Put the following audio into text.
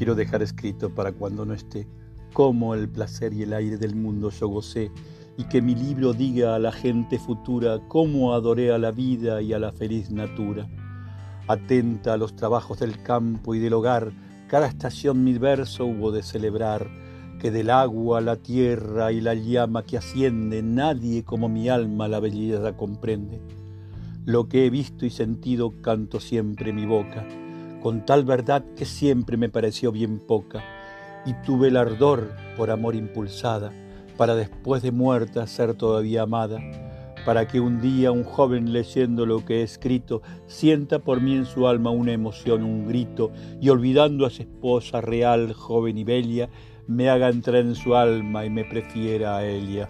quiero dejar escrito para cuando no esté, cómo el placer y el aire del mundo yo gocé, y que mi libro diga a la gente futura cómo adoré a la vida y a la feliz natura. Atenta a los trabajos del campo y del hogar, cada estación mi verso hubo de celebrar, que del agua, la tierra y la llama que asciende, nadie como mi alma la belleza comprende. Lo que he visto y sentido canto siempre mi boca, con tal verdad que siempre me pareció bien poca, y tuve el ardor por amor impulsada, para después de muerta ser todavía amada, para que un día un joven leyendo lo que he escrito sienta por mí en su alma una emoción, un grito, y olvidando a su esposa real, joven y bella, me haga entrar en su alma y me prefiera a Elia.